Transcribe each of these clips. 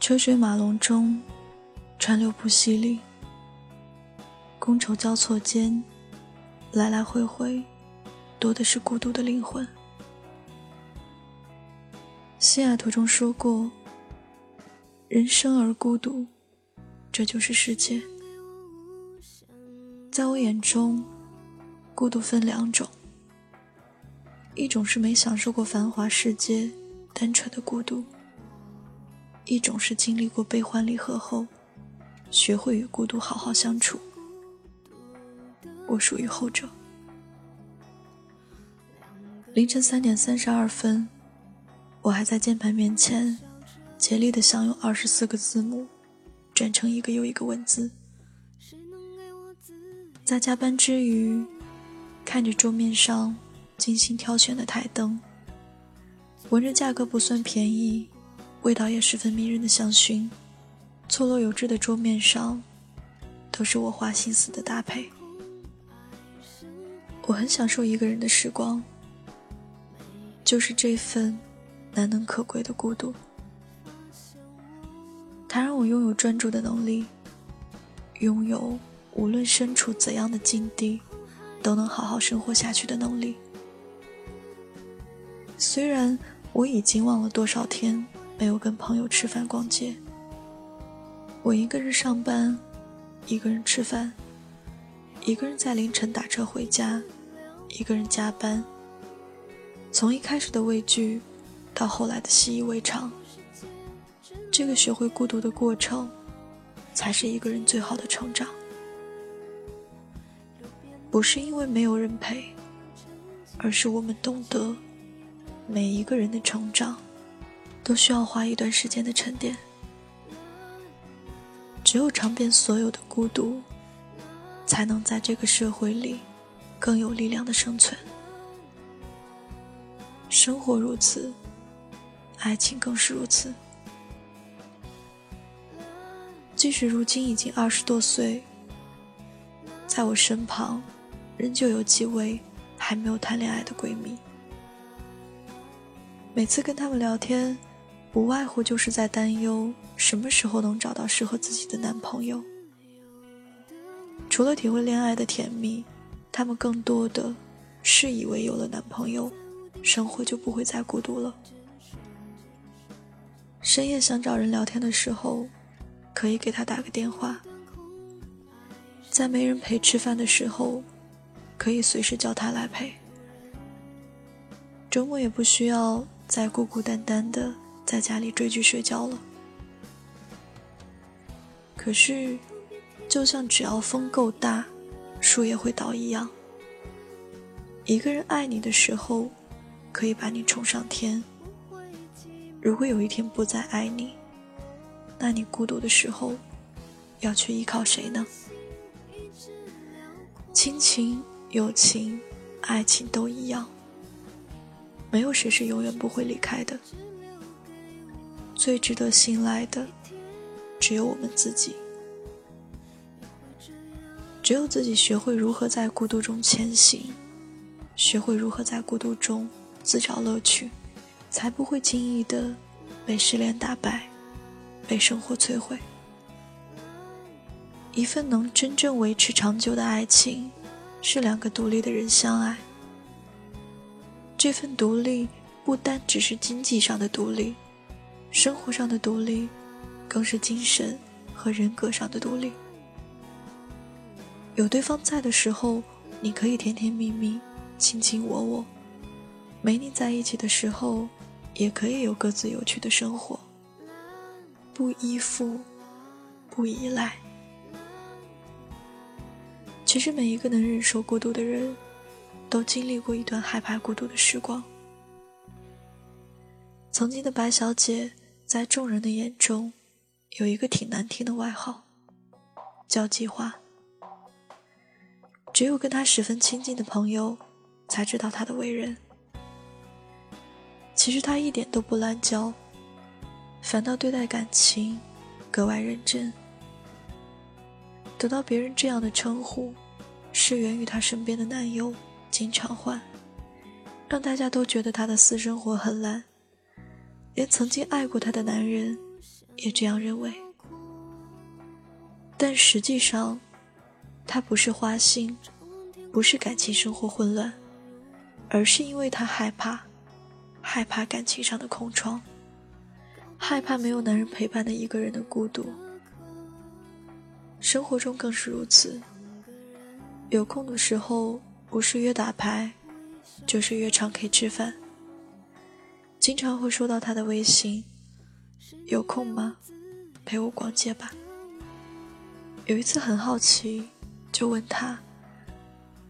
车水马龙中，川流不息里，觥筹交错间，来来回回，多的是孤独的灵魂。西雅图中说过：“人生而孤独，这就是世界。”在我眼中，孤独分两种：一种是没享受过繁华世界，单纯的孤独。一种是经历过悲欢离合后，学会与孤独好好相处。我属于后者。凌晨三点三十二分，我还在键盘面前，竭力的想用二十四个字母，转成一个又一个文字。在加班之余，看着桌面上精心挑选的台灯，闻着价格不算便宜。味道也十分迷人的香薰，错落有致的桌面上，都是我花心思的搭配。我很享受一个人的时光，就是这份难能可贵的孤独。它让我拥有专注的能力，拥有无论身处怎样的境地，都能好好生活下去的能力。虽然我已经忘了多少天。没有跟朋友吃饭逛街，我一个人上班，一个人吃饭，一个人在凌晨打车回家，一个人加班。从一开始的畏惧，到后来的习以为常，这个学会孤独的过程，才是一个人最好的成长。不是因为没有人陪，而是我们懂得，每一个人的成长。都需要花一段时间的沉淀，只有尝遍所有的孤独，才能在这个社会里更有力量的生存。生活如此，爱情更是如此。即使如今已经二十多岁，在我身旁，仍旧有几位还没有谈恋爱的闺蜜。每次跟她们聊天。不外乎就是在担忧什么时候能找到适合自己的男朋友。除了体会恋爱的甜蜜，他们更多的是以为有了男朋友，生活就不会再孤独了。深夜想找人聊天的时候，可以给他打个电话；在没人陪吃饭的时候，可以随时叫他来陪。周末也不需要再孤孤单单的。在家里追剧睡觉了。可是，就像只要风够大，树也会倒一样。一个人爱你的时候，可以把你冲上天；如果有一天不再爱你，那你孤独的时候，要去依靠谁呢？亲情、友情、爱情都一样，没有谁是永远不会离开的。最值得信赖的，只有我们自己。只有自己学会如何在孤独中前行，学会如何在孤独中自找乐趣，才不会轻易的被失恋打败，被生活摧毁。一份能真正维持长久的爱情，是两个独立的人相爱。这份独立，不单只是经济上的独立。生活上的独立，更是精神和人格上的独立。有对方在的时候，你可以甜甜蜜蜜、卿卿我我；没你在一起的时候，也可以有各自有趣的生活。不依附，不依赖。其实，每一个能忍受孤独的人，都经历过一段害怕孤独的时光。曾经的白小姐。在众人的眼中，有一个挺难听的外号，叫计划。只有跟他十分亲近的朋友，才知道她的为人。其实她一点都不滥交，反倒对待感情格外认真。得到别人这样的称呼，是源于他身边的男友经常换，让大家都觉得她的私生活很烂，连曾经爱过她的男人也这样认为。但实际上，她不是花心，不是感情生活混乱，而是因为她害怕，害怕感情上的空窗，害怕没有男人陪伴的一个人的孤独。生活中更是如此。有空的时候，不是约打牌，就是约唱 K 吃饭。经常会收到他的微信：“有空吗？陪我逛街吧。”有一次很好奇，就问他：“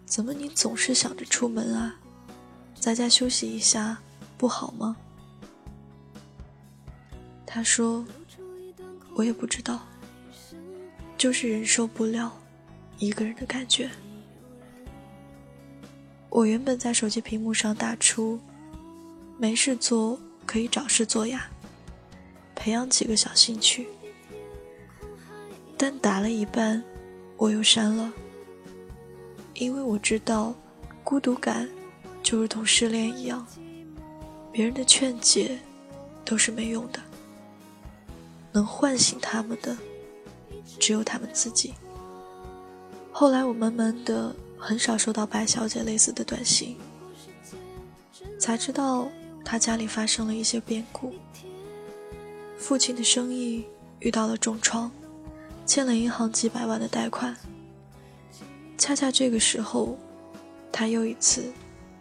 怎么你总是想着出门啊？在家休息一下不好吗？”他说：“我也不知道。”就是忍受不了一个人的感觉。我原本在手机屏幕上打出“没事做可以找事做呀”，培养几个小兴趣。但打了一半，我又删了，因为我知道，孤独感就如同失恋一样，别人的劝解都是没用的，能唤醒他们的。只有他们自己。后来我慢慢的很少收到白小姐类似的短信，才知道她家里发生了一些变故，父亲的生意遇到了重创，欠了银行几百万的贷款。恰恰这个时候，她又一次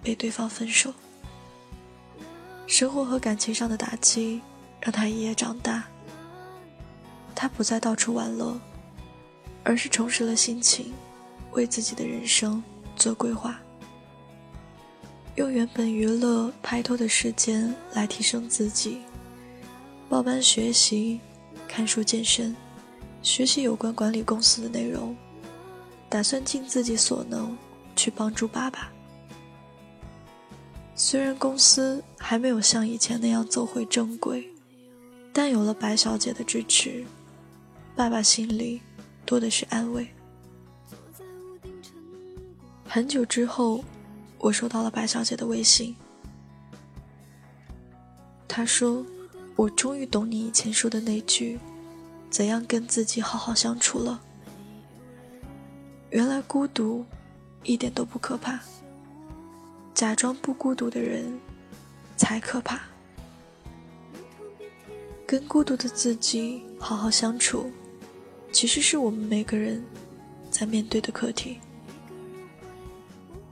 被对方分手。生活和感情上的打击让她一夜长大，他不再到处玩乐。而是重拾了心情，为自己的人生做规划，用原本娱乐拍拖的时间来提升自己，报班学习、看书、健身，学习有关管理公司的内容，打算尽自己所能去帮助爸爸。虽然公司还没有像以前那样走回正轨，但有了白小姐的支持，爸爸心里。多的是安慰。很久之后，我收到了白小姐的微信。她说：“我终于懂你以前说的那句‘怎样跟自己好好相处’了。原来孤独一点都不可怕，假装不孤独的人才可怕。跟孤独的自己好好相处。”其实是我们每个人在面对的课题。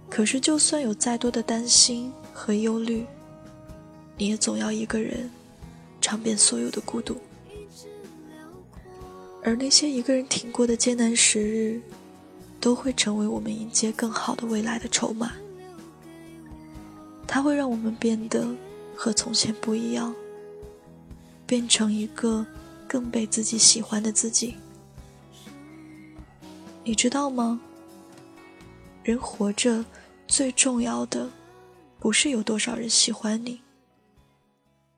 可是，就算有再多的担心和忧虑，你也总要一个人尝遍所有的孤独。而那些一个人挺过的艰难时日，都会成为我们迎接更好的未来的筹码。它会让我们变得和从前不一样，变成一个更被自己喜欢的自己。你知道吗？人活着最重要的，不是有多少人喜欢你，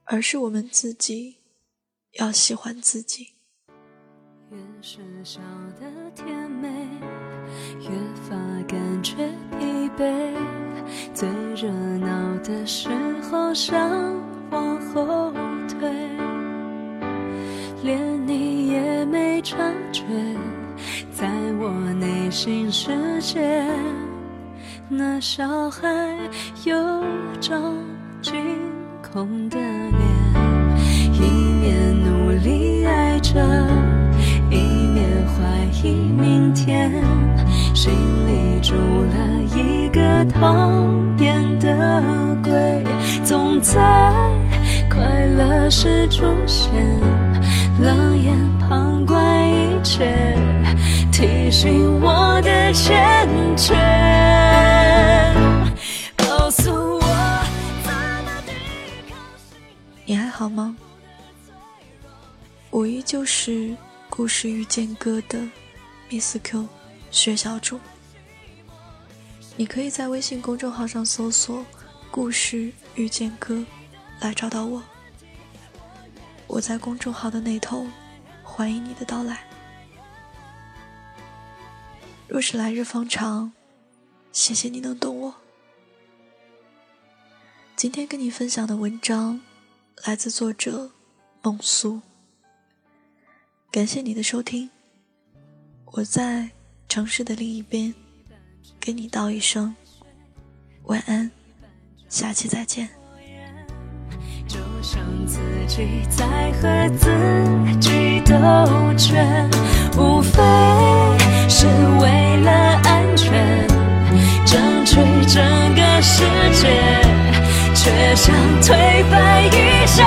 而是我们自己要喜欢自己。越是笑得甜美，越发感觉疲惫。最热闹的时候想往后退，连你也没察觉。内心世界，那小孩有张惊恐的脸，一面努力爱着，一面怀疑明天，心里住了一个讨厌的鬼，总在快乐时出现，冷眼旁观一切。提醒我的欠缺。告诉我你还好吗？我依旧是故事遇见歌的 Miss Q 薛小主。你可以在微信公众号上搜索“故事遇见歌”来找到我。我在公众号的那头，欢迎你的到来。若是来日方长，谢谢你能懂我。今天跟你分享的文章来自作者梦苏。感谢你的收听，我在城市的另一边，给你道一声晚安，下期再见。就像自己在和自己斗拳，无非是为了安全，争取整个世界。却想推翻一切。